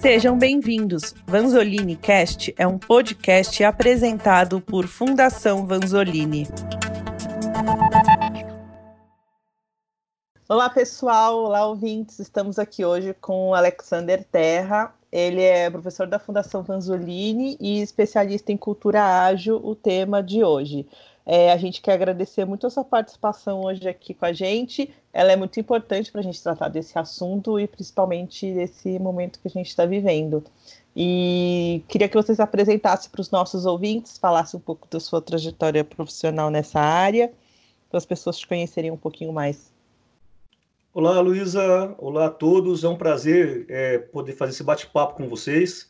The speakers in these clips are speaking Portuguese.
Sejam bem-vindos. Vanzolini Cast é um podcast apresentado por Fundação Vanzolini. Olá, pessoal. Olá, ouvintes. Estamos aqui hoje com o Alexander Terra. Ele é professor da Fundação Vanzolini e especialista em cultura ágil, o tema de hoje. É, a gente quer agradecer muito a sua participação hoje aqui com a gente. Ela é muito importante para a gente tratar desse assunto e principalmente desse momento que a gente está vivendo. E queria que você se apresentasse para os nossos ouvintes, falasse um pouco da sua trajetória profissional nessa área, para as pessoas te conhecerem um pouquinho mais. Olá, Luísa. Olá a todos. É um prazer é, poder fazer esse bate-papo com vocês.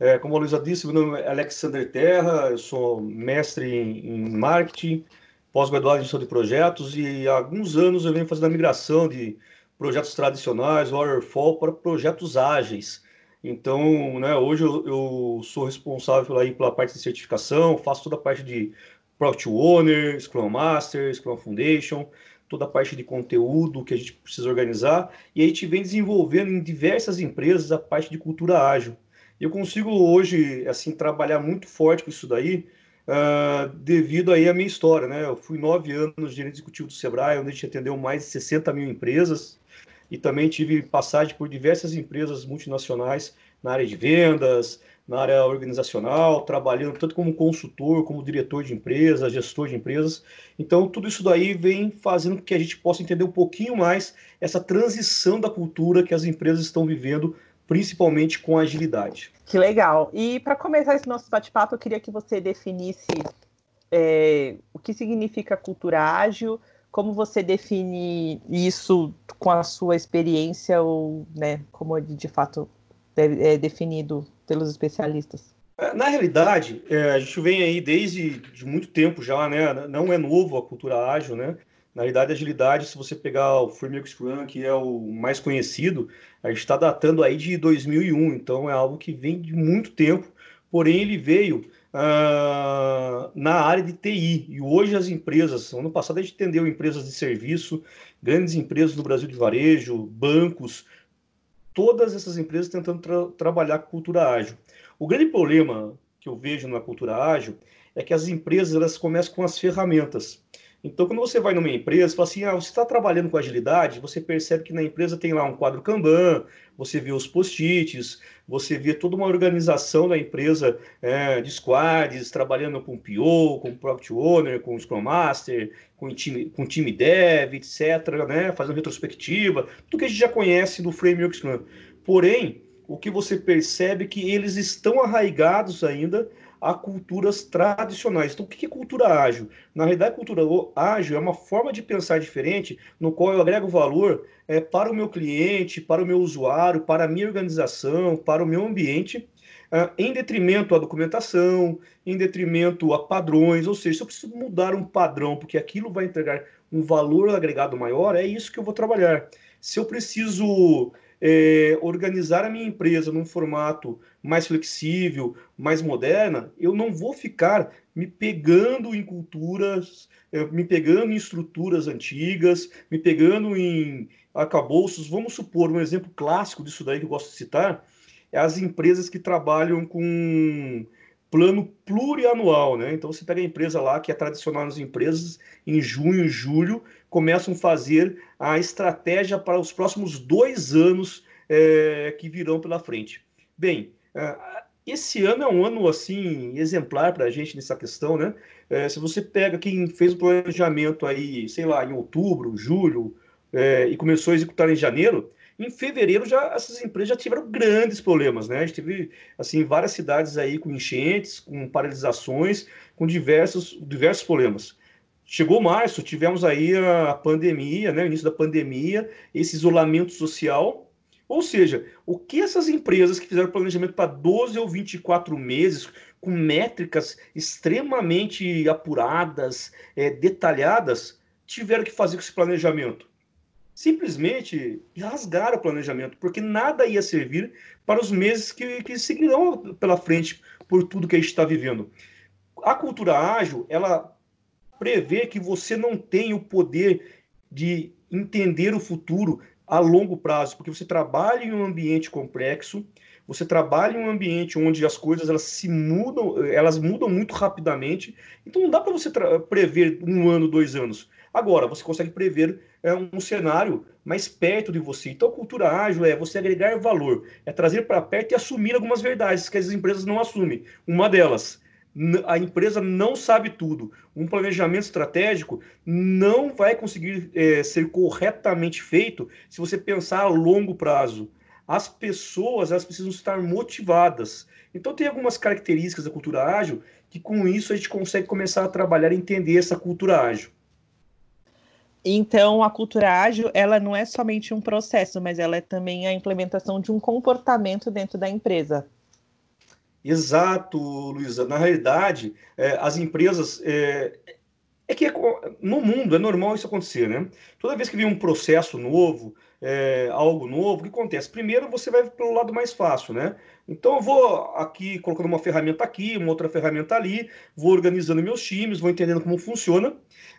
É, como a Luísa disse, meu nome é Alexander Terra, eu sou mestre em, em marketing, pós-graduado em gestão de projetos e há alguns anos eu venho fazendo a migração de projetos tradicionais, waterfall, para projetos ágeis. Então, né, hoje eu, eu, sou responsável aí pela parte de certificação, faço toda a parte de Product Owner, Scrum Master, Scrum Foundation, toda a parte de conteúdo que a gente precisa organizar, e a gente vem desenvolvendo em diversas empresas a parte de cultura ágil. Eu consigo hoje, assim, trabalhar muito forte com isso daí, uh, devido aí à minha história, né? Eu fui nove anos gerente executivo do Sebrae, onde a gente atendeu mais de 60 mil empresas, e também tive passagem por diversas empresas multinacionais na área de vendas, na área organizacional, trabalhando tanto como consultor, como diretor de empresas, gestor de empresas. Então, tudo isso daí vem fazendo com que a gente possa entender um pouquinho mais essa transição da cultura que as empresas estão vivendo principalmente com agilidade. Que legal. E para começar esse nosso bate-papo, eu queria que você definisse é, o que significa cultura ágil, como você define isso com a sua experiência ou, né, como de fato é definido pelos especialistas? É, na realidade, é, a gente vem aí desde de muito tempo já, né? Não é novo a cultura ágil, né? Na realidade, a agilidade, se você pegar o Framework Scrum, que é o mais conhecido, a gente está datando aí de 2001, então é algo que vem de muito tempo, porém ele veio uh, na área de TI, e hoje as empresas, ano passado a gente entendeu empresas de serviço, grandes empresas no Brasil de varejo, bancos, todas essas empresas tentando tra trabalhar com cultura ágil. O grande problema que eu vejo na cultura ágil é que as empresas elas começam com as ferramentas. Então, quando você vai numa empresa, fala assim, ah, você está trabalhando com agilidade, você percebe que na empresa tem lá um quadro Kanban, você vê os post-its, você vê toda uma organização da empresa é, de squads, trabalhando com PO, com Product Owner, com Scrum Master, com time, com time Dev, etc., né, fazendo retrospectiva, tudo que a gente já conhece do Framework Scrum. Porém, o que você percebe é que eles estão arraigados ainda a culturas tradicionais. Então, o que é cultura ágil? Na realidade, cultura ágil é uma forma de pensar diferente, no qual eu agrego valor é, para o meu cliente, para o meu usuário, para a minha organização, para o meu ambiente, uh, em detrimento à documentação, em detrimento a padrões. Ou seja, se eu preciso mudar um padrão, porque aquilo vai entregar um valor agregado maior, é isso que eu vou trabalhar. Se eu preciso é, organizar a minha empresa num formato mais flexível, mais moderna, eu não vou ficar me pegando em culturas, é, me pegando em estruturas antigas, me pegando em acabouços. Vamos supor um exemplo clássico disso daí que eu gosto de citar, é as empresas que trabalham com plano plurianual, né? Então você pega a empresa lá que é tradicional nas empresas, em junho, julho, começam a fazer a estratégia para os próximos dois anos é, que virão pela frente. Bem, é, esse ano é um ano assim exemplar para a gente nessa questão, né? É, se você pega quem fez o planejamento aí, sei lá, em outubro, julho, é, e começou a executar em janeiro, em fevereiro já essas empresas já tiveram grandes problemas, né? A gente teve assim várias cidades aí com enchentes, com paralisações, com diversos diversos problemas. Chegou março, tivemos aí a pandemia, né, o início da pandemia, esse isolamento social. Ou seja, o que essas empresas que fizeram planejamento para 12 ou 24 meses, com métricas extremamente apuradas, é, detalhadas, tiveram que fazer com esse planejamento? Simplesmente rasgaram o planejamento, porque nada ia servir para os meses que, que seguirão pela frente por tudo que a gente está vivendo. A cultura ágil, ela prevê que você não tem o poder de entender o futuro a longo prazo, porque você trabalha em um ambiente complexo, você trabalha em um ambiente onde as coisas elas se mudam, elas mudam muito rapidamente. Então não dá para você prever um ano, dois anos. Agora, você consegue prever é, um cenário mais perto de você. Então, a cultura ágil é você agregar valor, é trazer para perto e assumir algumas verdades que as empresas não assumem. Uma delas, a empresa não sabe tudo. Um planejamento estratégico não vai conseguir é, ser corretamente feito se você pensar a longo prazo. As pessoas elas precisam estar motivadas. Então tem algumas características da cultura ágil que com isso a gente consegue começar a trabalhar e entender essa cultura ágil. Então, a cultura ágil, ela não é somente um processo, mas ela é também a implementação de um comportamento dentro da empresa. Exato, Luísa. Na realidade, é, as empresas. É, é que é, no mundo é normal isso acontecer, né? Toda vez que vem um processo novo, é, algo novo, o que acontece? Primeiro você vai pelo lado mais fácil, né? Então eu vou aqui colocando uma ferramenta aqui, uma outra ferramenta ali, vou organizando meus times, vou entendendo como funciona,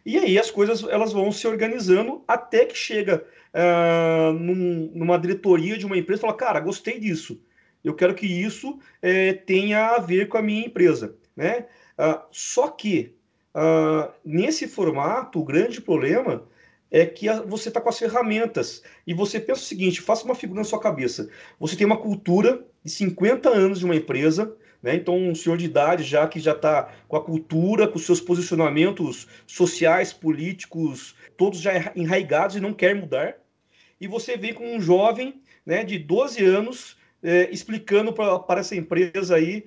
e aí as coisas elas vão se organizando até que chega uh, num, numa diretoria de uma empresa e fala, cara, gostei disso eu quero que isso é, tenha a ver com a minha empresa. Né? Ah, só que, ah, nesse formato, o grande problema é que você está com as ferramentas e você pensa o seguinte: faça uma figura na sua cabeça. Você tem uma cultura de 50 anos de uma empresa, né? então um senhor de idade já que já está com a cultura, com seus posicionamentos sociais, políticos, todos já enraigados e não quer mudar. E você vem com um jovem né, de 12 anos é, explicando para essa empresa aí,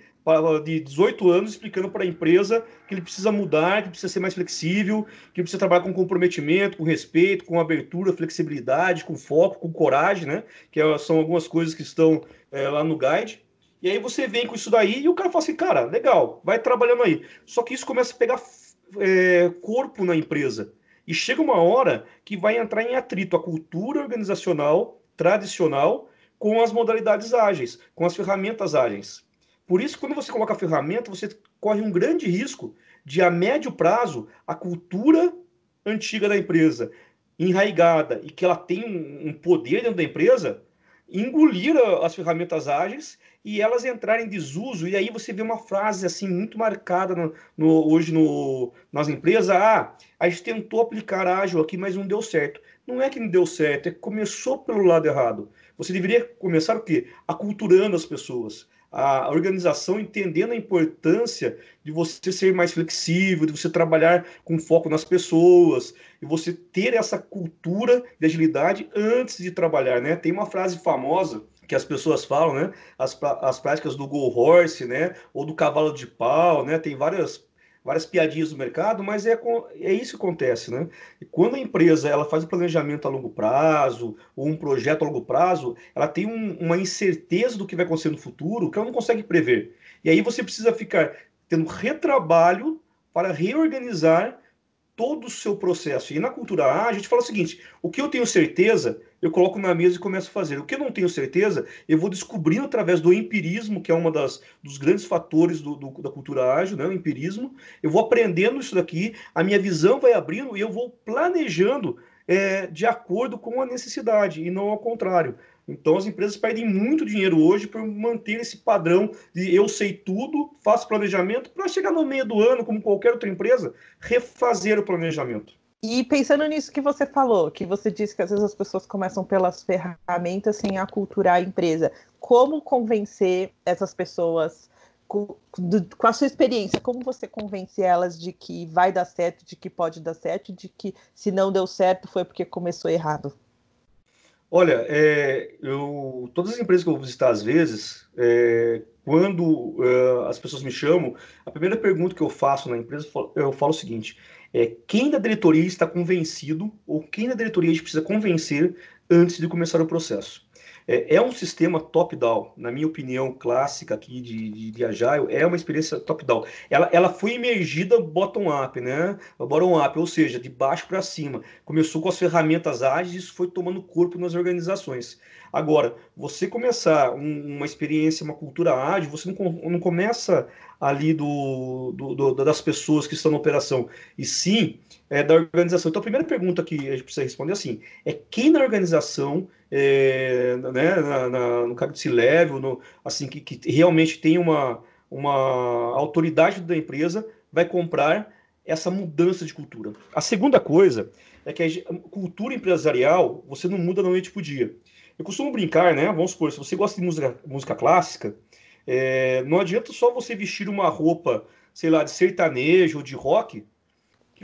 de 18 anos, explicando para a empresa que ele precisa mudar, que precisa ser mais flexível, que precisa trabalhar com comprometimento, com respeito, com abertura, flexibilidade, com foco, com coragem, né? Que é, são algumas coisas que estão é, lá no guide. E aí você vem com isso daí e o cara fala assim, cara, legal, vai trabalhando aí. Só que isso começa a pegar é, corpo na empresa. E chega uma hora que vai entrar em atrito a cultura organizacional tradicional com as modalidades ágeis, com as ferramentas ágeis. Por isso, quando você coloca a ferramenta, você corre um grande risco de, a médio prazo, a cultura antiga da empresa, enraigada e que ela tem um poder dentro da empresa, engolir as ferramentas ágeis e elas entrarem em desuso. E aí você vê uma frase assim muito marcada no, no, hoje no, nas empresas: ah, a gente tentou aplicar ágil aqui, mas não deu certo. Não é que não deu certo, é que começou pelo lado errado. Você deveria começar o quê? Aculturando as pessoas, a organização entendendo a importância de você ser mais flexível, de você trabalhar com foco nas pessoas, e você ter essa cultura de agilidade antes de trabalhar, né? Tem uma frase famosa que as pessoas falam, né? As, as práticas do go horse, né? Ou do cavalo de pau, né? Tem várias várias piadinhas do mercado, mas é, é isso que acontece, né? E quando a empresa ela faz um planejamento a longo prazo, ou um projeto a longo prazo, ela tem um, uma incerteza do que vai acontecer no futuro que ela não consegue prever. E aí você precisa ficar tendo retrabalho para reorganizar todo o seu processo. E na cultura A, a gente fala o seguinte: o que eu tenho certeza, eu coloco na mesa e começo a fazer. O que eu não tenho certeza, eu vou descobrindo através do empirismo, que é um dos grandes fatores do, do, da cultura ágil, né? o empirismo. Eu vou aprendendo isso daqui, a minha visão vai abrindo e eu vou planejando é, de acordo com a necessidade, e não ao contrário. Então as empresas perdem muito dinheiro hoje por manter esse padrão de eu sei tudo, faço planejamento, para chegar no meio do ano, como qualquer outra empresa, refazer o planejamento. E pensando nisso que você falou, que você disse que às vezes as pessoas começam pelas ferramentas sem aculturar a empresa, como convencer essas pessoas com, a sua experiência, como você convence elas de que vai dar certo, de que pode dar certo, de que se não deu certo foi porque começou errado? Olha, é, eu, todas as empresas que eu vou visitar às vezes, é, quando é, as pessoas me chamam, a primeira pergunta que eu faço na empresa, eu falo o seguinte: é, quem da diretoria está convencido ou quem da diretoria a gente precisa convencer antes de começar o processo? É, é um sistema top-down, na minha opinião clássica aqui de, de, de Agile, é uma experiência top-down. Ela, ela foi emergida bottom-up, né? Bottom-up, ou seja, de baixo para cima. Começou com as ferramentas ágeis isso foi tomando corpo nas organizações. Agora, você começar um, uma experiência, uma cultura ágil, você não, não começa ali do, do, do, das pessoas que estão na operação, e sim é, da organização. Então, a primeira pergunta que a gente precisa responder é assim, é quem na organização, é, né, na, na, no cargo de C-Level, no, assim, que, que realmente tem uma, uma autoridade da empresa, vai comprar essa mudança de cultura. A segunda coisa é que a cultura empresarial você não muda da noite para o dia. Eu costumo brincar, né? Vamos supor, se você gosta de música, música clássica, é, não adianta só você vestir uma roupa, sei lá, de sertanejo ou de rock,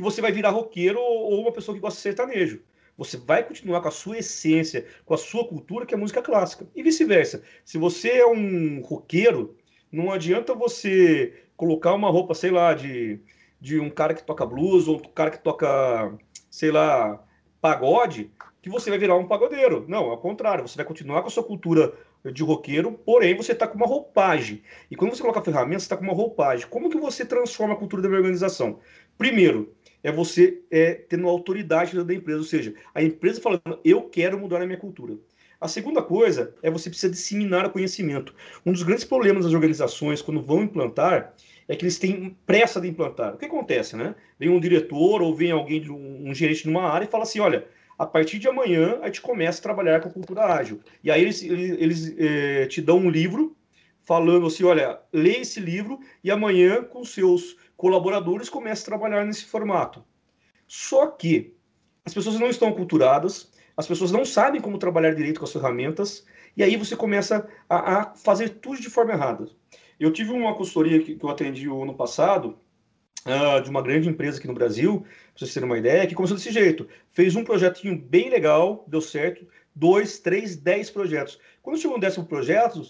que você vai virar roqueiro ou uma pessoa que gosta de sertanejo. Você vai continuar com a sua essência, com a sua cultura, que é música clássica. E vice-versa. Se você é um roqueiro, não adianta você colocar uma roupa, sei lá, de, de um cara que toca blues ou um cara que toca, sei lá, pagode, que você vai virar um pagodeiro. Não, ao contrário, você vai continuar com a sua cultura de roqueiro, porém você está com uma roupagem. E quando você coloca ferramentas, você está com uma roupagem. Como que você transforma a cultura da minha organização? Primeiro, é você é, tendo autoridade da empresa, ou seja, a empresa falando, eu quero mudar a minha cultura. A segunda coisa é você precisa disseminar o conhecimento. Um dos grandes problemas das organizações quando vão implantar é que eles têm pressa de implantar. O que acontece, né? Vem um diretor ou vem alguém, um gerente numa área e fala assim, olha, a partir de amanhã a gente começa a trabalhar com a cultura ágil. E aí eles, eles, eles eh, te dão um livro falando assim, olha, lê esse livro e amanhã com seus colaboradores comece a trabalhar nesse formato. Só que as pessoas não estão aculturadas, as pessoas não sabem como trabalhar direito com as ferramentas, e aí você começa a, a fazer tudo de forma errada. Eu tive uma consultoria que, que eu atendi o ano passado, uh, de uma grande empresa aqui no Brasil, para vocês terem uma ideia, que começou desse jeito. Fez um projetinho bem legal, deu certo, dois, três, dez projetos. Quando chegou no décimo projeto,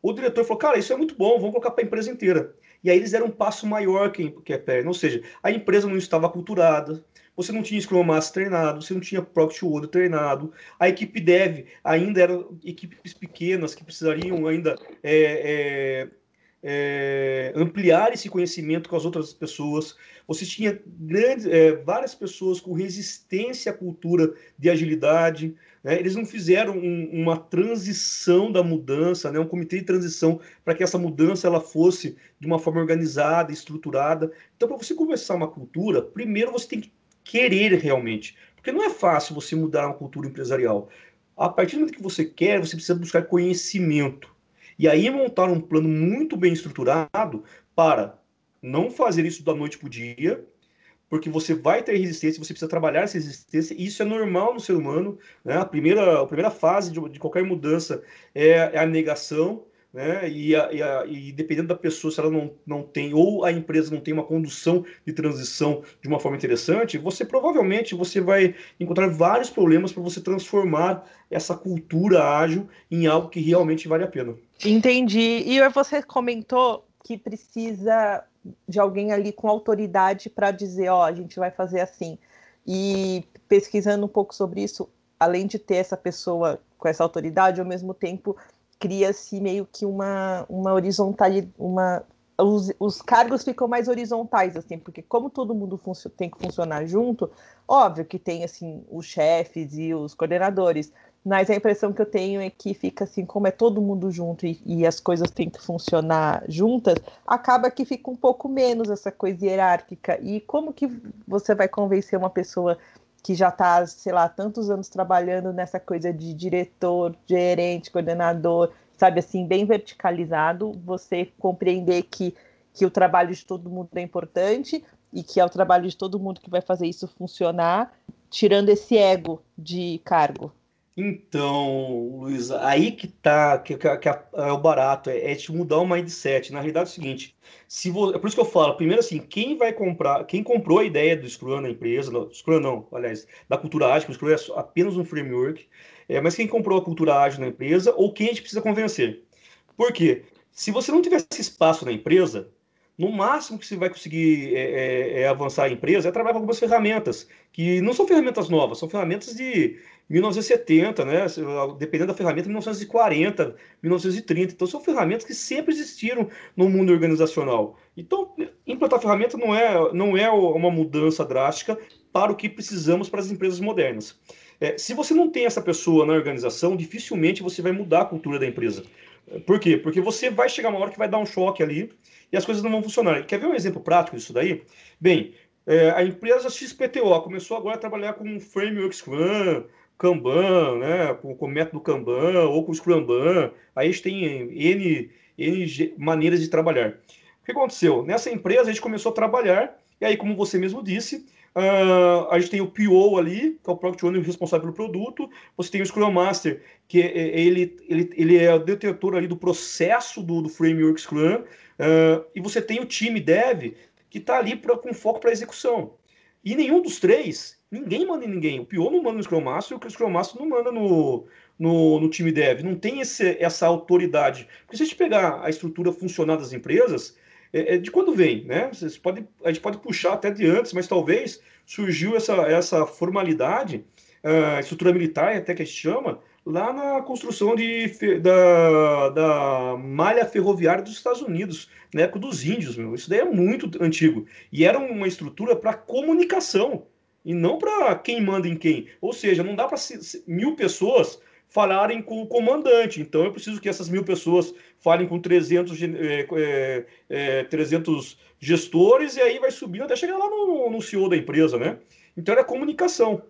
o diretor falou, cara, isso é muito bom, vamos colocar para a empresa inteira. E aí eles deram um passo maior que, que a perna, ou seja, a empresa não estava aculturada, você não tinha Scrum Master treinado, você não tinha Product treinado, a equipe Dev ainda eram equipes pequenas que precisariam ainda é, é, é, ampliar esse conhecimento com as outras pessoas. Você tinha grandes, é, várias pessoas com resistência à cultura de agilidade. Né? Eles não fizeram um, uma transição da mudança, né? um comitê de transição para que essa mudança ela fosse de uma forma organizada, estruturada. Então, para você começar uma cultura, primeiro você tem que querer realmente, porque não é fácil você mudar uma cultura empresarial. A partir do momento que você quer, você precisa buscar conhecimento. E aí montar um plano muito bem estruturado para não fazer isso da noite para o dia, porque você vai ter resistência, você precisa trabalhar essa resistência, e isso é normal no ser humano. Né? A, primeira, a primeira fase de, de qualquer mudança é, é a negação, né? E, a, e, a, e, dependendo da pessoa, se ela não, não tem, ou a empresa não tem uma condução de transição de uma forma interessante, você provavelmente você vai encontrar vários problemas para você transformar essa cultura ágil em algo que realmente vale a pena. Entendi. E você comentou que precisa de alguém ali com autoridade para dizer, ó, oh, a gente vai fazer assim. E pesquisando um pouco sobre isso, além de ter essa pessoa com essa autoridade, ao mesmo tempo cria-se meio que uma, uma horizontalidade, uma os, os, cargos ficam mais horizontais, assim, porque como todo mundo tem que funcionar junto, óbvio que tem, assim, os chefes e os coordenadores, mas a impressão que eu tenho é que fica assim, como é todo mundo junto e, e as coisas têm que funcionar juntas, acaba que fica um pouco menos essa coisa hierárquica. E como que você vai convencer uma pessoa que já está, sei lá, tantos anos trabalhando nessa coisa de diretor, gerente, coordenador, sabe assim, bem verticalizado, você compreender que, que o trabalho de todo mundo é importante e que é o trabalho de todo mundo que vai fazer isso funcionar, tirando esse ego de cargo. Então, Luiz, aí que tá, que, que, que é o barato, é, é te mudar o mindset. Na realidade é o seguinte, se vo, é por isso que eu falo, primeiro assim, quem vai comprar, quem comprou a ideia do Scrum na empresa, não, Scrum não, aliás, da cultura ágil, o Scrum é apenas um framework, é, mas quem comprou a cultura ágil na empresa ou quem a gente precisa convencer. Por quê? Se você não tiver esse espaço na empresa, no máximo que você vai conseguir é, é, é, avançar a empresa é trabalhar com algumas ferramentas, que não são ferramentas novas, são ferramentas de 1970, né? Dependendo da ferramenta, 1940, 1930. Então, são ferramentas que sempre existiram no mundo organizacional. Então, implantar ferramenta não é, não é uma mudança drástica para o que precisamos para as empresas modernas. É, se você não tem essa pessoa na organização, dificilmente você vai mudar a cultura da empresa. Por quê? Porque você vai chegar uma hora que vai dar um choque ali e as coisas não vão funcionar. Quer ver um exemplo prático disso daí? Bem, é, a empresa XPTO começou agora a trabalhar com framework Scrum, Kanban, né, com, com o método Kanban ou com o Scrumban. Aí a gente tem N, N maneiras de trabalhar. O que aconteceu? Nessa empresa a gente começou a trabalhar, e aí, como você mesmo disse, Uh, a gente tem o PO ali, que é o Product Owner responsável pelo produto. Você tem o Scrum Master, que é, é, ele, ele, ele é o detetor ali do processo do, do framework Scrum. Uh, e você tem o time Dev, que está ali pra, com foco para execução. E nenhum dos três, ninguém manda em ninguém. O PO não manda no Scrum Master e o Scrum Master não manda no, no, no time Dev. Não tem esse, essa autoridade. Porque se a gente pegar a estrutura funcional das empresas, é, é de quando vem, né? Vocês podem, a gente pode puxar até de antes, mas talvez surgiu essa, essa formalidade, uh, estrutura militar, até que a gente chama, lá na construção de, da, da malha ferroviária dos Estados Unidos, na época dos índios, meu. Isso daí é muito antigo. E era uma estrutura para comunicação, e não para quem manda em quem. Ou seja, não dá para mil pessoas falarem com o comandante. Então, eu preciso que essas mil pessoas falem com 300, é, é, é, 300 gestores e aí vai subindo até chegar lá no, no CEO da empresa, né? Então, era comunicação.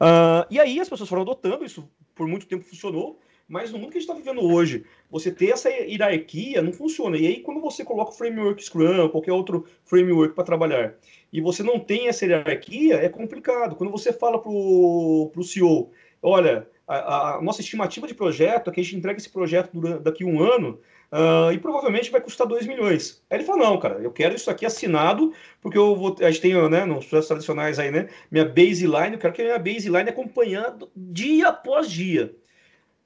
Uh, e aí as pessoas foram adotando, isso por muito tempo funcionou, mas no mundo que a gente está vivendo hoje, você ter essa hierarquia não funciona. E aí, quando você coloca o framework Scrum, qualquer outro framework para trabalhar, e você não tem essa hierarquia, é complicado. Quando você fala para o CEO, olha, a, a, nossa estimativa de projeto é que a gente entrega esse projeto durante, daqui a um ano uh, e provavelmente vai custar 2 milhões. Aí ele fala, não, cara, eu quero isso aqui assinado, porque eu vou, a gente tem, né, nos projetos tradicionais aí, né, minha baseline, eu quero que a minha baseline acompanhando dia após dia.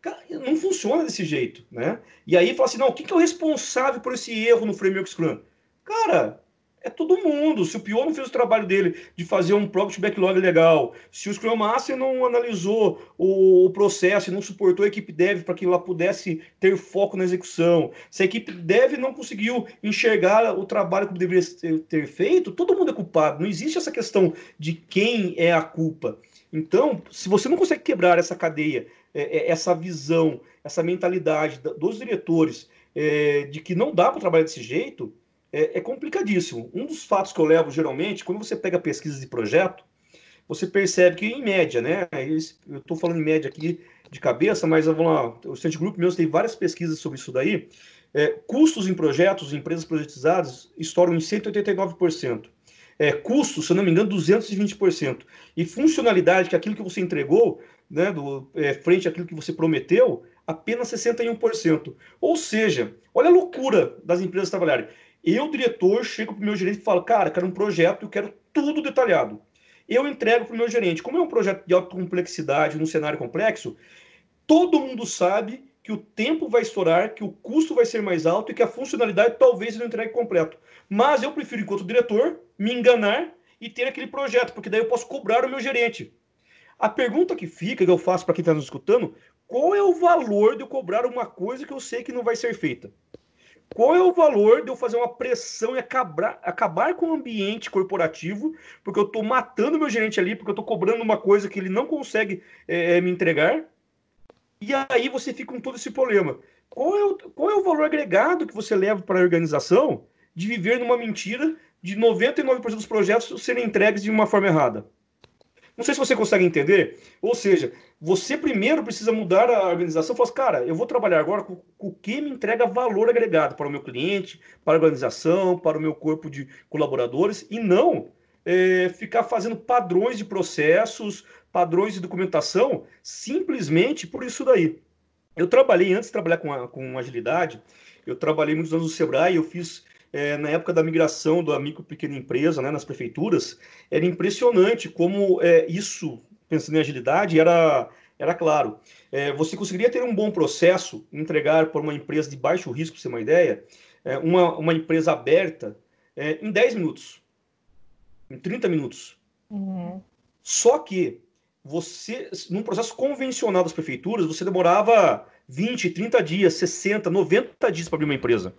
Cara, não funciona desse jeito, né? E aí fala assim, não, quem que é o responsável por esse erro no Framework Scrum? Cara, é todo mundo. Se o Pio não fez o trabalho dele de fazer um Product Backlog legal, se o Scrum Master não analisou o, processo e não suportou a equipe Dev para que ela pudesse ter foco na execução, se a equipe Dev não conseguiu enxergar o trabalho que deveria ter, ter feito, todo mundo é culpado. Não existe essa questão de quem é a culpa. Então, se você não consegue quebrar essa cadeia, é, é, essa visão, essa mentalidade dos diretores é, de que não dá para trabalhar desse jeito, é, é, complicadíssimo. Um dos fatos que eu levo geralmente, quando você pega pesquisas de projeto, você percebe que, em média, né? Eu estou falando em média aqui de cabeça, mas vamos lá, o State Group mesmo tem várias pesquisas sobre isso daí. É, custos em projetos, em empresas projetizadas, estouram em 189%. É, custos, se não me engano, 220%. E funcionalidade, que é aquilo que você entregou, né, do, é, frente àquilo que você prometeu, apenas 61%. Ou seja, olha a loucura das empresas trabalharem. Eu, diretor, chego para o meu gerente e falo, cara, quero um projeto, eu quero tudo detalhado. Eu entrego para o meu gerente. Como é um projeto de alta complexidade, num cenário complexo, todo mundo sabe que o tempo vai estourar, que o custo vai ser mais alto e que a funcionalidade talvez não entregue completo. Mas eu prefiro, enquanto diretor, me enganar e ter aquele projeto, porque daí eu posso cobrar o meu gerente. A pergunta que fica, que eu faço para quem está nos escutando, qual é o valor de eu cobrar uma coisa que eu sei que não vai ser feita? Qual é o valor de eu fazer uma pressão e acabar, acabar com o ambiente corporativo, porque eu estou matando meu gerente ali, porque eu estou cobrando uma coisa que ele não consegue é, me entregar? E aí você fica com todo esse problema. Qual é, o, qual é o valor agregado que você leva para a organização de viver numa mentira de 99% dos projetos serem entregues de uma forma errada? Não sei se você consegue entender. Ou seja, você primeiro precisa mudar a organização. Falar assim, cara, eu vou trabalhar agora com, com o que me entrega valor agregado para o meu cliente, para a organização, para o meu corpo de colaboradores, e não é, ficar fazendo padrões de processos, padrões de documentação, simplesmente por isso daí. Eu trabalhei, antes de trabalhar com, a, com agilidade, eu trabalhei muitos anos no Sebrae, eu fiz é, na época da migração da micro pequena empresa né, nas prefeituras, era impressionante como é, isso, pensando em agilidade, era, era claro. É, você conseguiria ter um bom processo, entregar para uma empresa de baixo risco, para você ter uma ideia, é, uma, uma empresa aberta, é, em 10 minutos, em 30 minutos. Uhum. Só que você, num processo convencional das prefeituras, você demorava 20, 30 dias, 60, 90 dias para abrir uma empresa.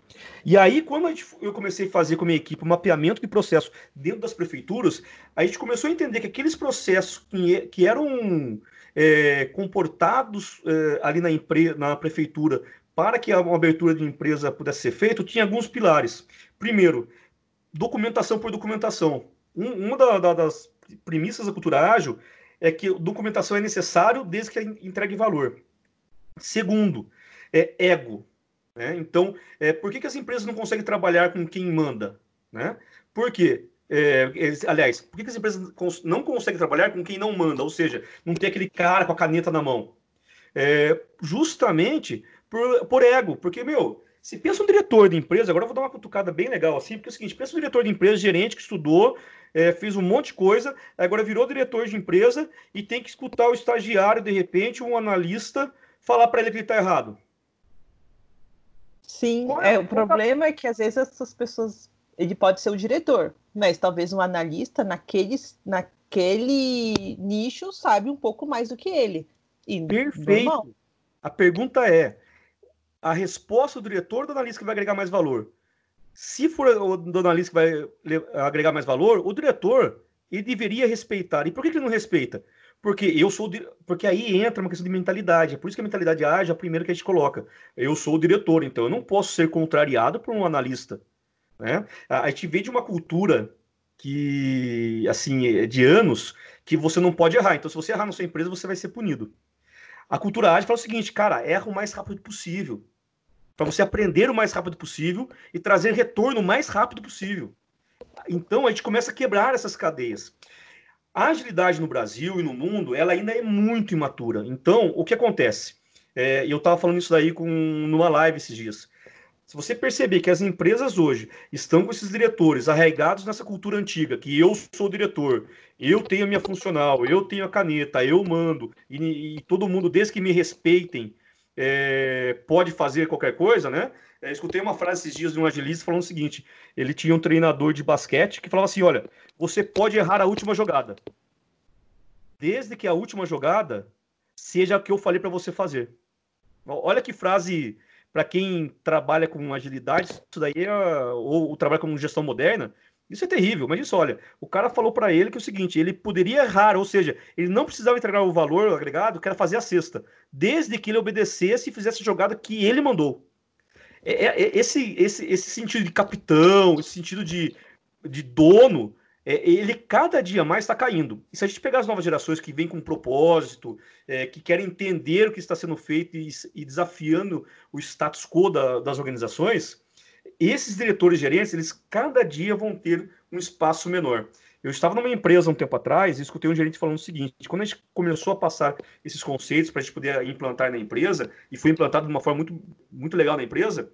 E aí, quando gente, eu comecei a fazer com a minha equipe um mapeamento de processo dentro das prefeituras, a gente começou a entender que aqueles processos que, que eram é, comportados é, ali na, empre, na prefeitura para que uma abertura de empresa pudesse ser feita, tinha alguns pilares. Primeiro, documentação por documentação. Um, uma da, da, das premissas da cultura ágil é que documentação é necessário desde que entregue valor. Segundo, é ego. Né? Então, é, por que, que as empresas não conseguem trabalhar com quem manda? Né? Por quê? É, aliás, por que, que as empresas não conseguem trabalhar com quem não manda? Ou seja, não tem aquele cara com a caneta na mão. É, justamente por, por ego. Porque, meu, se pensa um diretor de empresa, agora eu vou dar uma cutucada bem legal assim, porque é o seguinte, pensa um diretor de empresa, gerente que estudou, é, fez um monte de coisa, agora virou diretor de empresa e tem que escutar o estagiário, de repente, um analista falar para ele que ele está errado. Sim, é, é, o problema é que às vezes essas pessoas. Ele pode ser o diretor, mas talvez um analista naquele, naquele nicho sabe um pouco mais do que ele. E Perfeito. Normal. A pergunta é: a resposta do diretor do analista que vai agregar mais valor? Se for o do analista que vai agregar mais valor, o diretor ele deveria respeitar. E por que ele não respeita? Porque eu sou. Porque aí entra uma questão de mentalidade. É por isso que a mentalidade age é a primeira que a gente coloca. Eu sou o diretor, então eu não posso ser contrariado por um analista. Né? A gente vem de uma cultura que, assim, é de anos, que você não pode errar. Então, se você errar na sua empresa, você vai ser punido. A cultura ágil fala o seguinte, cara, erra o mais rápido possível. Para você aprender o mais rápido possível e trazer retorno o mais rápido possível. Então, a gente começa a quebrar essas cadeias. A agilidade no Brasil e no mundo, ela ainda é muito imatura. Então, o que acontece? É, eu estava falando isso daí com, numa live esses dias. Se você perceber que as empresas hoje estão com esses diretores arraigados nessa cultura antiga, que eu sou diretor, eu tenho a minha funcional, eu tenho a caneta, eu mando, e, e todo mundo, desde que me respeitem, é, pode fazer qualquer coisa, né? É, escutei uma frase esses dias de um agilista falando o seguinte: ele tinha um treinador de basquete que falava assim: olha, você pode errar a última jogada, desde que a última jogada seja o que eu falei para você fazer. Olha que frase para quem trabalha com agilidade, isso daí é, ou, ou trabalha com gestão moderna, isso é terrível, mas isso, olha, o cara falou para ele que é o seguinte, ele poderia errar, ou seja, ele não precisava entregar o valor agregado, que era fazer a cesta, desde que ele obedecesse e fizesse a jogada que ele mandou. É, é, é, esse, esse, esse sentido de capitão, esse sentido de, de dono, é, ele cada dia mais está caindo. E se a gente pegar as novas gerações que vêm com propósito, é, que querem entender o que está sendo feito e, e desafiando o status quo da, das organizações, esses diretores gerentes, eles cada dia vão ter um espaço menor. Eu estava numa empresa um tempo atrás e escutei um gerente falando o seguinte: quando a gente começou a passar esses conceitos para a gente poder implantar na empresa, e foi implantado de uma forma muito, muito legal na empresa,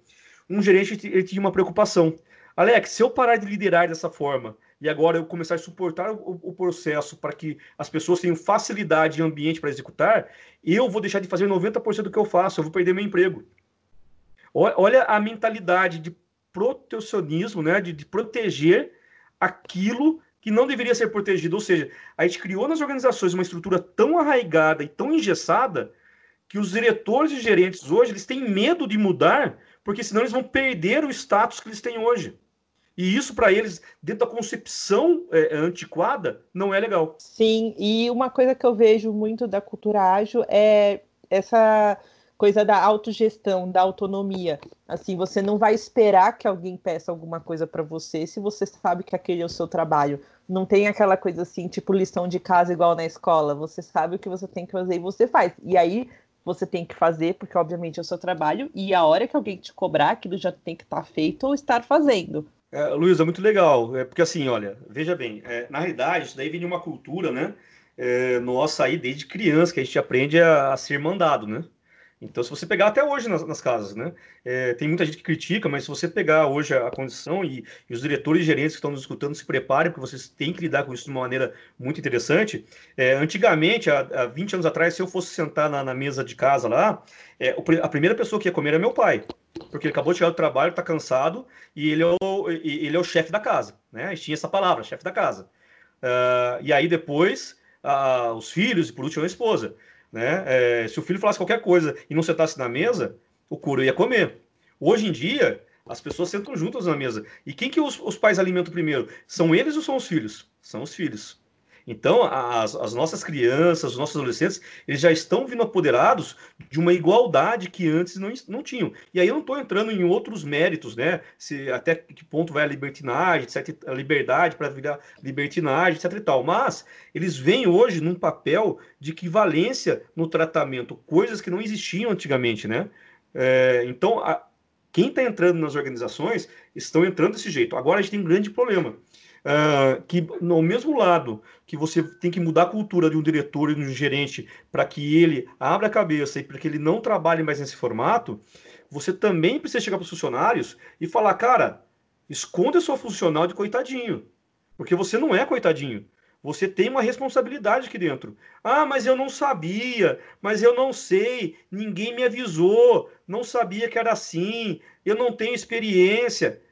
um gerente ele tinha uma preocupação. Alex, se eu parar de liderar dessa forma e agora eu começar a suportar o, o processo para que as pessoas tenham facilidade e ambiente para executar, eu vou deixar de fazer 90% do que eu faço, eu vou perder meu emprego. Olha a mentalidade de protecionismo, né, de, de proteger aquilo que não deveria ser protegido. Ou seja, a gente criou nas organizações uma estrutura tão arraigada e tão engessada que os diretores e gerentes hoje eles têm medo de mudar, porque senão eles vão perder o status que eles têm hoje. E isso, para eles, dentro da concepção é, antiquada, não é legal. Sim, e uma coisa que eu vejo muito da cultura ágil é essa coisa da autogestão, da autonomia. Assim, você não vai esperar que alguém peça alguma coisa para você se você sabe que aquele é o seu trabalho. Não tem aquela coisa assim, tipo lição de casa igual na escola. Você sabe o que você tem que fazer e você faz. E aí você tem que fazer, porque obviamente é o seu trabalho, e a hora que alguém te cobrar, aquilo já tem que estar tá feito ou estar fazendo. É, é muito legal. É porque assim, olha, veja bem, é, na realidade, isso daí vem de uma cultura, né? É, nossa aí desde criança, que a gente aprende a, a ser mandado, né? Então, se você pegar até hoje nas, nas casas, né? É, tem muita gente que critica, mas se você pegar hoje a, a condição e, e, os diretores e gerentes que estão nos escutando se preparem, porque vocês têm que lidar com isso de uma maneira muito interessante. É, antigamente, há, há 20 anos atrás, se eu fosse sentar na, na mesa de casa lá, é, a primeira pessoa que ia comer era meu pai. Porque ele acabou de chegar do trabalho, está cansado, e ele é o, é o chefe da casa. Né? Gente tinha essa palavra, chefe da casa. Uh, e aí depois, uh, os filhos e por último a esposa. Né? É, se o filho falasse qualquer coisa e não sentasse na mesa, o couro ia comer. Hoje em dia, as pessoas sentam juntas na mesa. E quem que os, os pais alimentam primeiro? São eles ou são os filhos? São os filhos. Então, as, as, nossas crianças, os nossos adolescentes, eles já estão vindo apoderados de uma igualdade que antes não, não tinham. E aí eu não estou entrando em outros méritos, né? Se, até que ponto vai a libertinagem, etc, a liberdade para virar libertinagem, etc e tal. Mas eles vêm hoje num papel de equivalência no tratamento, coisas que não existiam antigamente, né? É, então, a, quem está entrando nas organizações estão entrando desse jeito. Agora a gente tem um grande problema uh, que no mesmo lado que você tem que mudar a cultura de um diretor e de um gerente para que ele abra a cabeça e para que ele não trabalhe mais nesse formato, você também precisa chegar para os funcionários e falar, cara, esconda seu funcional de coitadinho, porque você não é coitadinho. Você tem uma responsabilidade aqui dentro. Ah, mas eu não sabia, mas eu não sei, ninguém me avisou, não sabia que era assim, eu não tenho experiência.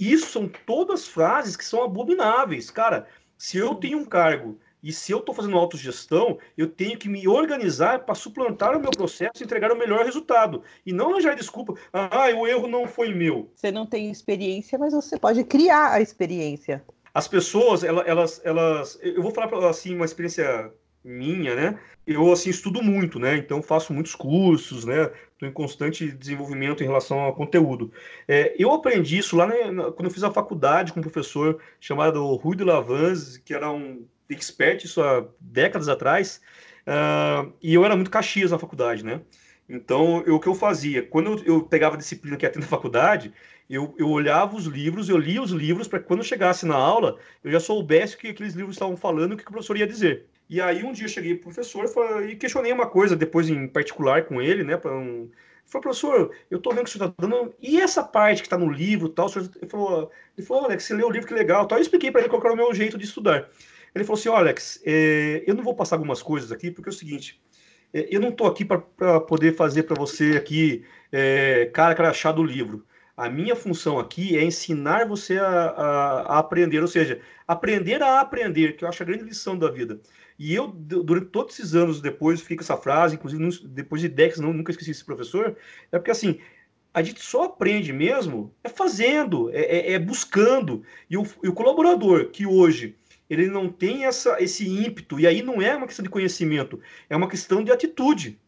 Isso são todas frases que são abomináveis. Cara, se eu tenho um cargo e se eu estou fazendo autogestão, eu tenho que me organizar para suplantar o meu processo e entregar o melhor resultado. E não arranjar desculpa. Ah, o erro não foi meu. Você não tem experiência, mas você pode criar a experiência. As pessoas, elas, elas, elas eu vou falar assim uma experiência minha, né? Eu assim estudo muito, né? Então faço muitos cursos, né? Estou em constante desenvolvimento em relação ao conteúdo. É, eu aprendi isso lá na, quando eu fiz a faculdade com um professor chamado Rui de Lavans, que era um expert isso há décadas atrás, uh, e eu era muito caxias na faculdade, né? Então, eu, o que eu fazia? Quando eu, eu pegava a disciplina que ia ter na faculdade, eu, eu olhava os livros, eu lia os livros para quando chegasse na aula, eu já soubesse o que aqueles livros estavam falando o que o professor ia dizer. E aí um dia eu cheguei pro professor e questionei uma coisa, depois em particular com ele, né? Para um... Falei, professor, eu tô vendo que o senhor tá dando. E essa parte que está no livro tal? O senhor... Ele falou, ele falou, Alex, você leu o livro, que legal. Tal. Eu expliquei para ele qual era o meu jeito de estudar. Ele falou assim: Alex, é... eu não vou passar algumas coisas aqui, porque é o seguinte. É, eu não estou aqui para poder fazer para você aqui é, cara crachá do livro. A minha função aqui é ensinar você a, a, a, aprender, ou seja, aprender a aprender, que eu acho a grande lição da vida. E eu, durante todos esses anos depois, fica essa frase, inclusive depois de décadas, não, nunca esqueci esse professor, é porque assim, a gente só aprende mesmo é fazendo, é, é, é buscando. E o, e o, colaborador que hoje ele não tem essa, esse ímpeto, e aí não é uma questão de conhecimento, é uma questão de atitude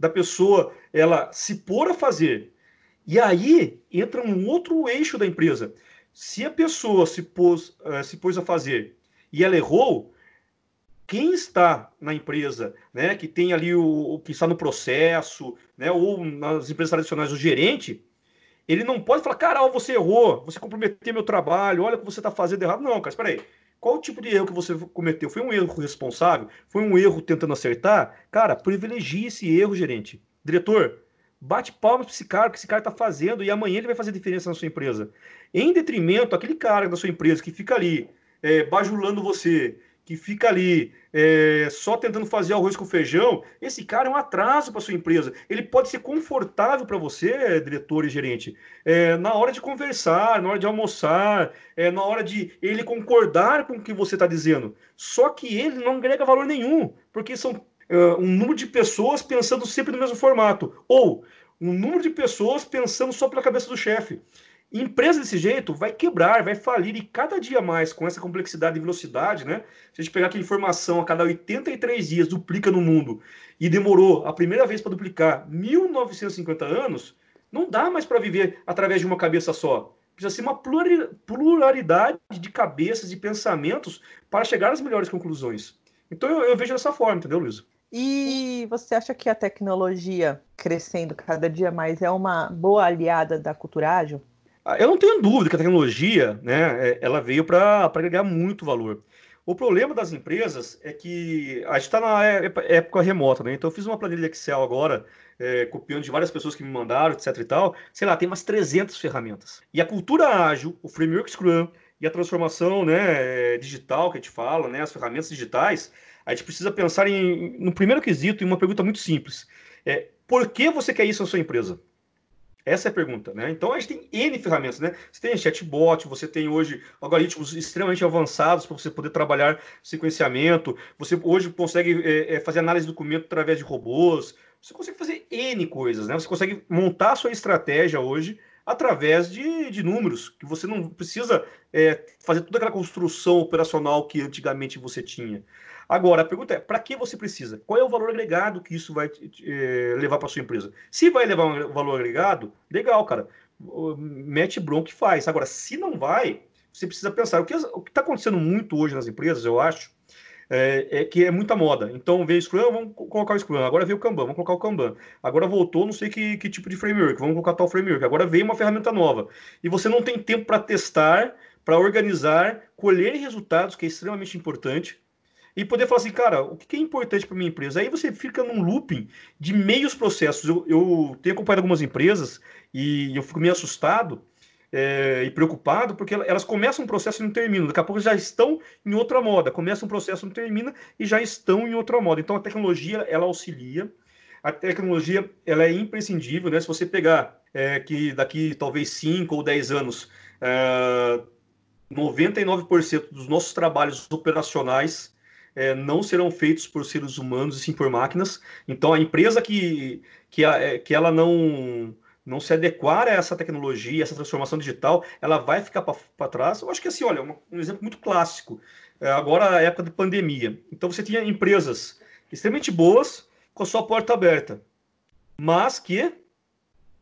da pessoa, ela se pôr a fazer. E aí entra um outro eixo da empresa. Se a pessoa se pôs, uh, se pôs a fazer e ela errou, quem está na empresa, né, que tem ali o, que está no processo, né, ou nas empresas tradicionais o gerente, ele não pode falar, cara, ó, você errou, você comprometeu meu trabalho, olha o que você está fazendo errado. Não, cara, espera aí. Qual o tipo de erro que você cometeu? Foi um erro responsável? Foi um erro tentando acertar? Cara, privilegie esse erro, gerente. Diretor, bate palmas para esse cara, que esse cara está fazendo, e amanhã ele vai fazer diferença na sua empresa. Em detrimento, aquele cara da sua empresa que fica ali é, bajulando você, que fica ali é, só tentando fazer arroz com feijão, esse cara é um atraso para sua empresa. Ele pode ser confortável para você, diretor e gerente, é, na hora de conversar, na hora de almoçar, é, na hora de ele concordar com o que você está dizendo. Só que ele não agrega valor nenhum, porque são é, um número de pessoas pensando sempre no mesmo formato, ou um número de pessoas pensando só pela cabeça do chefe. Empresa desse jeito vai quebrar, vai falir, e cada dia mais, com essa complexidade e velocidade, né? Se a gente pegar aqui informação a cada 83 dias, duplica no mundo, e demorou a primeira vez para duplicar 1950 anos, não dá mais para viver através de uma cabeça só. Precisa ser uma pluralidade de cabeças e pensamentos para chegar às melhores conclusões. Então eu, eu vejo dessa forma, entendeu, Luiz? E você acha que a tecnologia crescendo cada dia mais é uma boa aliada da cultura ágil? Ah, eu não tenho dúvida que a tecnologia, né, é, ela veio para agregar muito valor. O problema das empresas é que a gente está na é, é, época remota, né? Então eu fiz uma planilha Excel agora, é, copiando de várias pessoas que me mandaram, etc e tal. Sei lá, tem umas 300 ferramentas. E a cultura ágil, o framework Scrum e a transformação né, digital que a gente fala, né, as ferramentas digitais, a gente precisa pensar em, no primeiro quesito, em uma pergunta muito simples. É, por que você quer isso na sua empresa? Essa é a pergunta, né? Então a gente tem N ferramentas, né? Você tem chatbot, você tem hoje algoritmos extremamente avançados para você poder trabalhar sequenciamento, você hoje consegue é, é, fazer análise de documento através de robôs, você consegue fazer N coisas, né? Você consegue montar a sua estratégia hoje através de, de números, que você não precisa é, fazer toda aquela construção operacional que antigamente você tinha. Agora, a pergunta é: para que você precisa? Qual é o valor agregado que isso vai é, levar para sua empresa? Se vai levar um valor agregado, legal, cara. Mete bronca e faz. Agora, se não vai, você precisa pensar. O que está acontecendo muito hoje nas empresas, eu acho, é, é, que é muita moda. Então veio o Scrum, vamos colocar o Scrum. Agora veio o Kanban, vamos colocar o Kanban. Agora voltou, não sei que, que tipo de framework, vamos colocar tal framework. Agora veio uma ferramenta nova. E você não tem tempo para testar, para organizar, colher resultados, que é extremamente importante. E poder falar assim, cara, o que é importante para minha empresa? Aí você fica num looping de meios processos. Eu, eu tenho acompanhado algumas empresas e eu fico meio assustado é, e preocupado, porque elas começam um processo e não terminam. Daqui a pouco já estão em outra moda. Começa um processo, não termina e já estão em outra moda. Então a tecnologia ela auxilia. A tecnologia ela é imprescindível, né? Se você pegar é, que daqui talvez 5 ou 10 anos, é, 99% dos nossos trabalhos operacionais é, não serão feitos por seres humanos e sim por máquinas. Então a empresa que, que, a, é, que ela não não se adequar a essa tecnologia, essa transformação digital, ela vai ficar para trás. Eu acho que assim, olha, um, um exemplo muito clássico. É, agora a época da pandemia. Então você tinha empresas extremamente boas com a sua porta aberta, mas que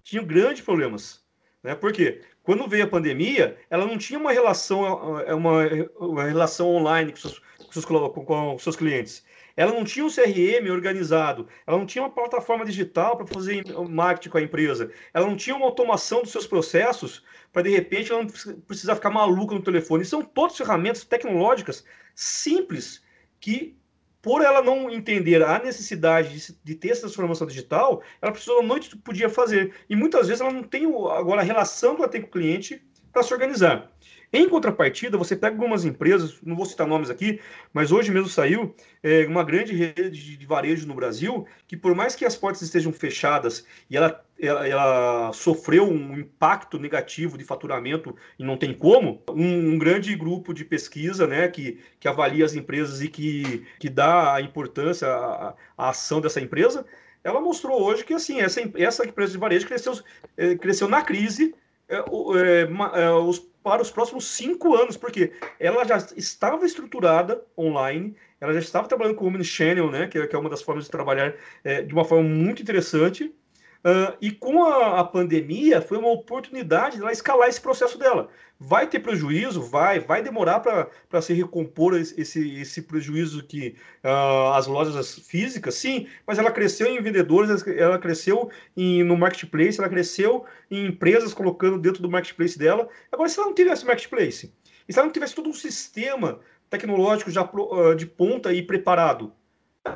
tinham grandes problemas. Né? Por quê? Quando veio a pandemia, ela não tinha uma relação, é, uma, uma relação online com seus, com seus, com seus clientes ela não tinha um CRM organizado, ela não tinha uma plataforma digital para fazer marketing com a empresa, ela não tinha uma automação dos seus processos para de repente ela não precisar ficar maluca no telefone. são todas ferramentas tecnológicas simples que por ela não entender a necessidade de, ter essa transformação digital, ela precisou à noite podia fazer. E muitas vezes ela não tem agora a relação que ela tem com o cliente para se organizar. Em contrapartida, você pega algumas empresas, não vou citar nomes aqui, mas hoje mesmo saiu é, uma grande rede de varejo no Brasil, que por mais que as portas estejam fechadas e ela, ela, ela sofreu um impacto negativo de faturamento e não tem como, um, um, grande grupo de pesquisa né, que, que avalia as empresas e que, que dá a importância à, ação dessa empresa, ela mostrou hoje que assim essa, essa empresa de varejo cresceu, é, cresceu na crise é, é, os para os próximos cinco anos, porque ela já estava estruturada online, ela já estava trabalhando com o Omnichannel, né, que é, que é uma das formas de trabalhar é, de uma forma muito interessante, Uh, e com a, a, pandemia, foi uma oportunidade de ela escalar esse processo dela. Vai ter prejuízo? Vai. Vai demorar para se recompor esse, esse prejuízo que uh, as lojas físicas? Sim, mas ela cresceu em vendedores, ela cresceu em, no marketplace, ela cresceu em empresas colocando dentro do marketplace dela. Agora, se ela não tivesse marketplace, se ela não tivesse todo um sistema tecnológico já uh, de ponta e preparado,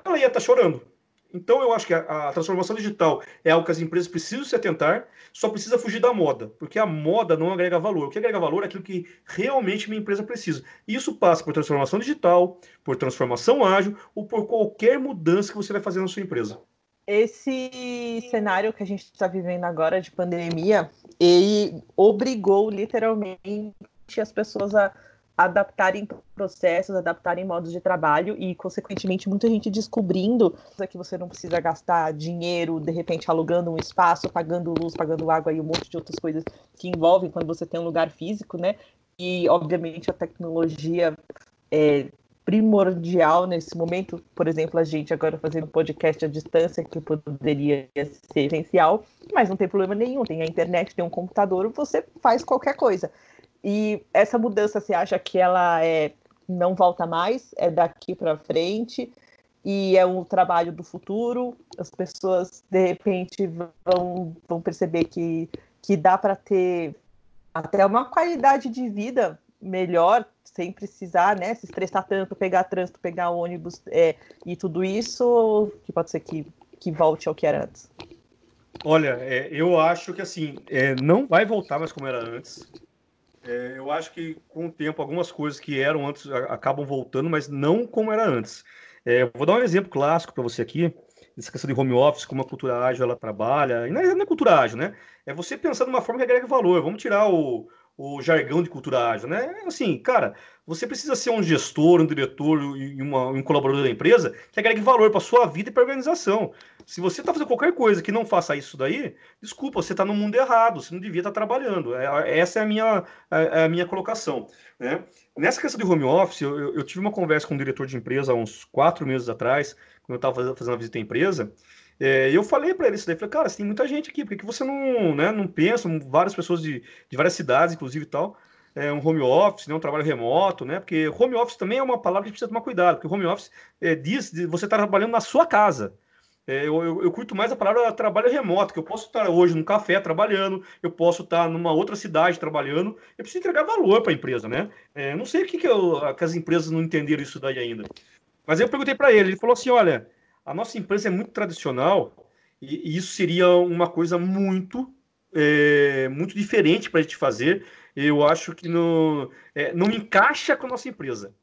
ela ia estar tá chorando então, eu acho que a, a, transformação digital é algo que as empresas precisam se atentar, só precisa fugir da moda, porque a moda não agrega valor. O que agrega valor é aquilo que realmente minha empresa precisa. E isso passa por transformação digital, por transformação ágil ou por qualquer mudança que você vai fazer na sua empresa. Esse cenário que a gente está vivendo agora de pandemia, ele obrigou literalmente as pessoas a adaptarem processos, adaptarem modos de trabalho e, consequentemente, muita gente descobrindo que você não precisa gastar dinheiro, de repente, alugando um espaço, pagando luz, pagando água e um monte de outras coisas que envolvem quando você tem um lugar físico, né? E, obviamente, a tecnologia é primordial nesse momento. Por exemplo, a gente agora fazendo podcast à distância, que poderia ser essencial, mas não tem problema nenhum. Tem a internet, tem um computador, você faz qualquer coisa. E essa mudança, você acha que ela é não volta mais, é daqui para frente e é um trabalho do futuro? As pessoas de repente vão, vão perceber que, que dá para ter até uma qualidade de vida melhor sem precisar né, se estressar tanto, pegar trânsito, pegar ônibus é, e tudo isso, que pode ser que, que volte ao que era antes. Olha, é, eu acho que assim, é, não vai voltar mais como era antes. É, eu acho que com o tempo algumas coisas que eram antes acabam voltando, mas não como era antes. É, vou dar um exemplo clássico para você aqui, dessa questão de home office, como a cultura ágil ela trabalha. E não é, não é cultura ágil, né? É você pensar uma forma que agrega valor. Vamos tirar o, o jargão de cultura ágil, né? Assim, cara, você precisa ser um gestor, um diretor e uma, um colaborador da empresa que agregue valor para sua vida e para a organização. Se você está fazendo qualquer coisa que não faça isso daí, desculpa, você está no mundo errado, você não devia estar tá trabalhando. É, essa é a minha, a, a minha colocação. Né? Nessa questão de home office, eu, eu, tive uma conversa com um diretor de empresa há uns quatro meses atrás, quando eu estava fazendo uma visita à empresa, é, eu falei para ele isso daí, falei, cara, tem muita gente aqui, por que você não, né, não pensa, várias pessoas de, de várias cidades, inclusive e tal, é, um home office, né, um trabalho remoto, né, porque home office também é uma palavra que a gente precisa tomar cuidado, porque home office é, diz você estar tá trabalhando na sua casa, é, eu, eu, eu, curto mais a palavra trabalho remoto, que eu posso estar hoje num café trabalhando, eu posso estar numa outra cidade trabalhando, eu preciso entregar valor para a empresa, né? É, não sei o que, que, eu, que, as empresas não entenderam isso daí ainda. Mas eu perguntei para ele, ele falou assim, olha, a nossa empresa é muito tradicional e, e isso seria uma coisa muito, é, muito diferente para a gente fazer. Eu acho que não, é, não encaixa com a nossa empresa.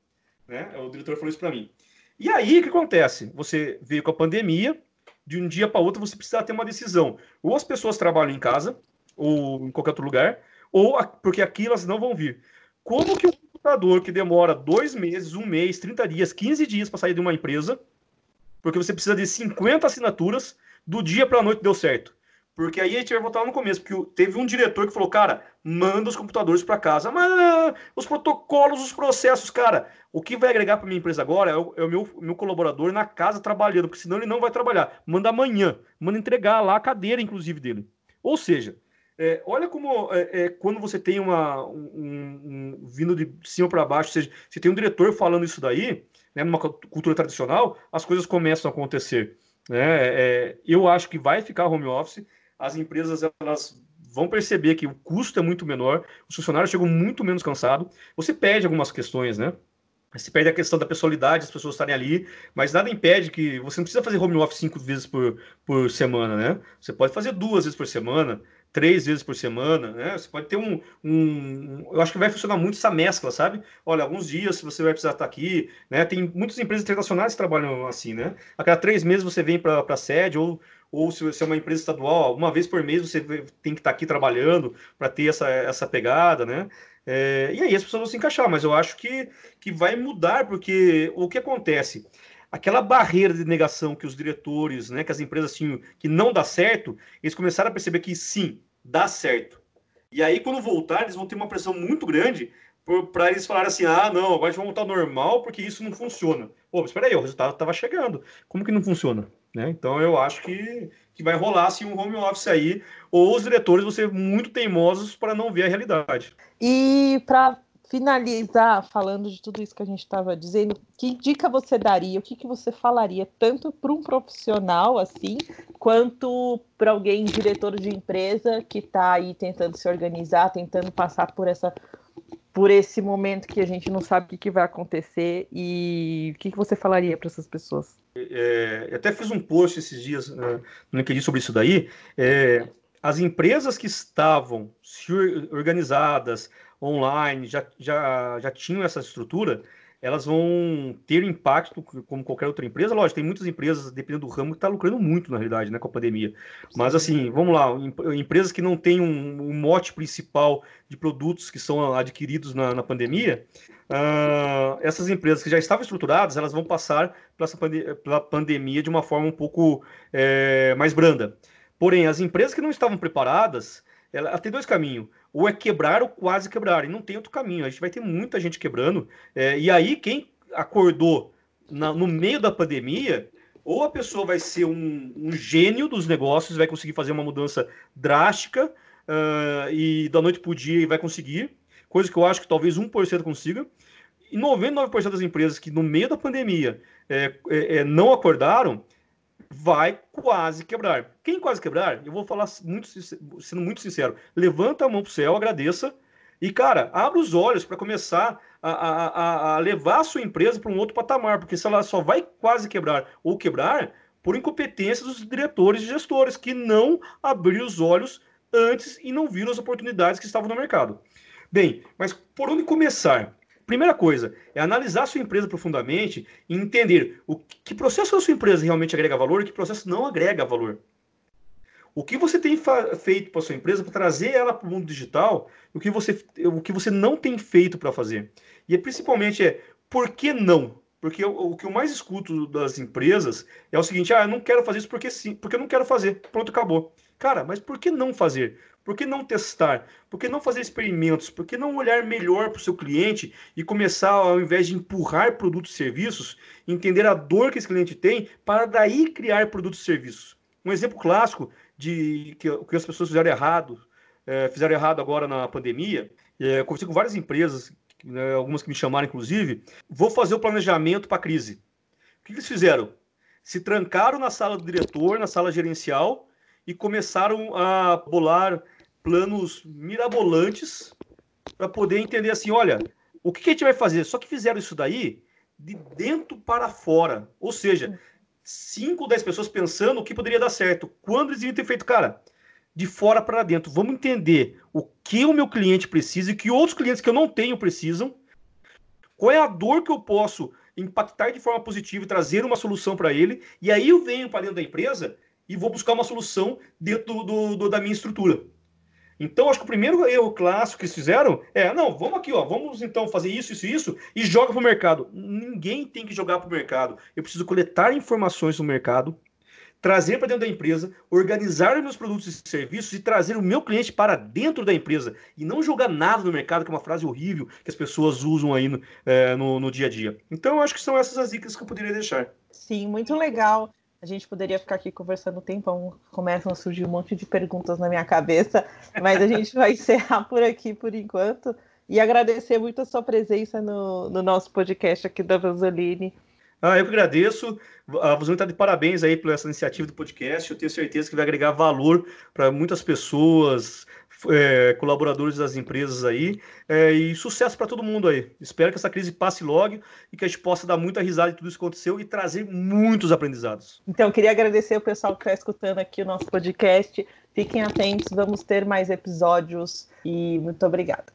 Né? O diretor falou isso para mim. E aí, o que acontece? Você veio com a pandemia, de um dia para outro você precisa ter uma decisão. Ou as pessoas trabalham em casa, ou em qualquer outro lugar, ou porque aqui elas não vão vir. Como que um computador que demora dois meses, um mês, 30 dias, 15 dias para sair de uma empresa, porque você precisa de 50 assinaturas, do dia para a noite deu certo. Porque aí a gente vai voltar no começo, porque teve um diretor que falou, cara, manda os computadores para casa. Mas os protocolos, os processos, cara, o que vai agregar para minha empresa agora é o, é o meu, meu, colaborador na casa trabalhando, porque senão ele não vai trabalhar. Manda amanhã, manda entregar lá a cadeira, inclusive, dele. Ou seja, é, olha como é, é, quando você tem uma um, um, vindo de cima para baixo, ou seja, você tem um diretor falando isso daí, né, numa cultura tradicional, as coisas começam a acontecer. Né? É, eu acho que vai ficar home office, as empresas elas vão perceber que o custo é muito menor, os funcionários chegam muito menos cansados, você perde algumas questões, né? Você perde a questão da pessoalidade, as pessoas estarem ali, mas nada impede que você não precisa fazer home office cinco vezes por, por semana, né? Você pode fazer duas vezes por semana, três vezes por semana, né? Você pode ter um, um, Eu acho que vai funcionar muito essa mescla, sabe? Olha, alguns dias você vai precisar estar aqui, né? Tem muitas empresas internacionais que trabalham assim, né? A cada três meses você vem para a sede, ou, ou se você é uma empresa estadual, uma vez por mês você tem que estar aqui trabalhando para ter essa, essa pegada, né? É, e aí as pessoas vão se encaixar, mas eu acho que, que vai mudar, porque o que acontece? Aquela barreira de negação que os diretores, né, que as empresas tinham, que não dá certo, eles começaram a perceber que sim, dá certo. E aí, quando voltar, eles vão ter uma pressão muito grande para eles falarem assim: ah, não, agora a gente vai voltar ao normal porque isso não funciona. Pô, espera aí, o resultado estava chegando. Como que não funciona? Né? Então, eu acho que, que vai rolar assim, um home office aí, ou os diretores vão ser muito teimosos para não ver a realidade. E para finalizar falando de tudo isso que a gente estava dizendo, que dica você daria, o que, que você falaria tanto para um profissional assim, quanto para alguém diretor de empresa que está aí tentando se organizar, tentando passar por essa por esse momento que a gente não sabe o que, que vai acontecer e o que, que você falaria para essas pessoas? É, eu até fiz um post esses dias né, no LinkedIn sobre isso daí. É, as empresas que estavam organizadas, online, já, já, já tinham essa estrutura, elas vão ter impacto como qualquer outra empresa. Lógico, tem muitas empresas, dependendo do ramo, que está lucrando muito, na realidade, né, com a pandemia. Mas, assim, vamos lá, empresas que não têm um, um mote principal de produtos que são adquiridos na, na pandemia, uh, essas empresas que já estavam estruturadas, elas vão passar pela, pela pandemia de uma forma um pouco é, mais branda. Porém, as empresas que não estavam preparadas, ela, ela tem dois caminhos ou é quebrar ou quase quebrar. E não tem outro caminho. A gente vai ter muita gente quebrando. É, e aí, quem acordou na, no meio da pandemia, ou a pessoa vai ser um, um gênio dos negócios, vai conseguir fazer uma mudança drástica uh, e da noite para o dia vai conseguir, coisa que eu acho que talvez 1% consiga. E 99% das empresas que no meio da pandemia é, é, é não acordaram, vai quase quebrar. Quem quase quebrar, eu vou falar muito, sendo muito sincero, levanta a mão para o céu, agradeça e, cara, abra os olhos para começar a, a, a, levar a sua empresa para um outro patamar, porque se ela só vai quase quebrar ou quebrar por incompetência dos diretores e gestores que não abriram os olhos antes e não viram as oportunidades que estavam no mercado. Bem, mas por onde começar? Primeira coisa é analisar a sua empresa profundamente e entender o que processo da sua empresa realmente agrega valor e que processo não agrega valor. O que você tem feito para sua empresa para trazer ela para o mundo digital, o que você, o que você não tem feito para fazer. E é, principalmente é por que não? Porque o, o, que eu mais escuto das empresas é o seguinte: ah, eu não quero fazer isso porque sim, porque eu não quero fazer. Pronto, acabou. Cara, mas por que não fazer? Por que não testar? Por que não fazer experimentos? Por que não olhar melhor para o seu cliente e começar, ao invés de empurrar produtos e serviços, entender a dor que esse cliente tem para daí criar produtos e serviços? Um exemplo clássico de que, que as pessoas fizeram errado, é, fizeram errado agora na pandemia. É, eu conversei com várias empresas, né, algumas que me chamaram, inclusive. Vou fazer o planejamento para a crise. O que, eles fizeram? Se trancaram na sala do diretor, na sala gerencial, e começaram a bolar planos mirabolantes para poder entender assim, olha, o que, que, a gente vai fazer? Só que fizeram isso daí de dentro para fora. Ou seja, 5 ou 10 pessoas pensando o que poderia dar certo. Quando eles deviam ter feito, cara, de fora para dentro. Vamos entender o que o meu cliente precisa e que outros clientes que eu não tenho precisam. Qual é a dor que eu posso impactar de forma positiva e trazer uma solução para ele. E aí eu venho para dentro da empresa e vou buscar uma solução dentro do, do, do, da minha estrutura. Então, acho que o primeiro erro clássico que eles fizeram é: não, vamos aqui, ó, vamos então fazer isso, isso, isso e joga para o mercado. Ninguém tem que jogar para o mercado. Eu preciso coletar informações no mercado, trazer para dentro da empresa, organizar meus produtos e serviços e trazer o meu cliente para dentro da empresa e não jogar nada no mercado, que é uma frase horrível que as pessoas usam aí no, é, no, no dia a dia. Então, acho que são essas as dicas que eu poderia deixar. Sim, muito legal. A gente poderia ficar aqui conversando um tempão, começam a surgir um monte de perguntas na minha cabeça, mas a gente vai encerrar por aqui por enquanto. E agradecer muito a sua presença no, no nosso podcast aqui da Vanzoline. Ah, eu que agradeço. A Vanzoline está de parabéns aí por essa iniciativa do podcast. Eu tenho certeza que vai agregar valor para muitas pessoas, é, colaboradores das empresas aí, é, e sucesso para todo mundo aí. Espero que essa crise passe logo e que a gente possa dar muita risada de tudo isso que aconteceu e trazer muitos aprendizados. Então, queria agradecer o pessoal que está escutando aqui o nosso podcast. Fiquem atentos, vamos ter mais episódios e muito obrigada.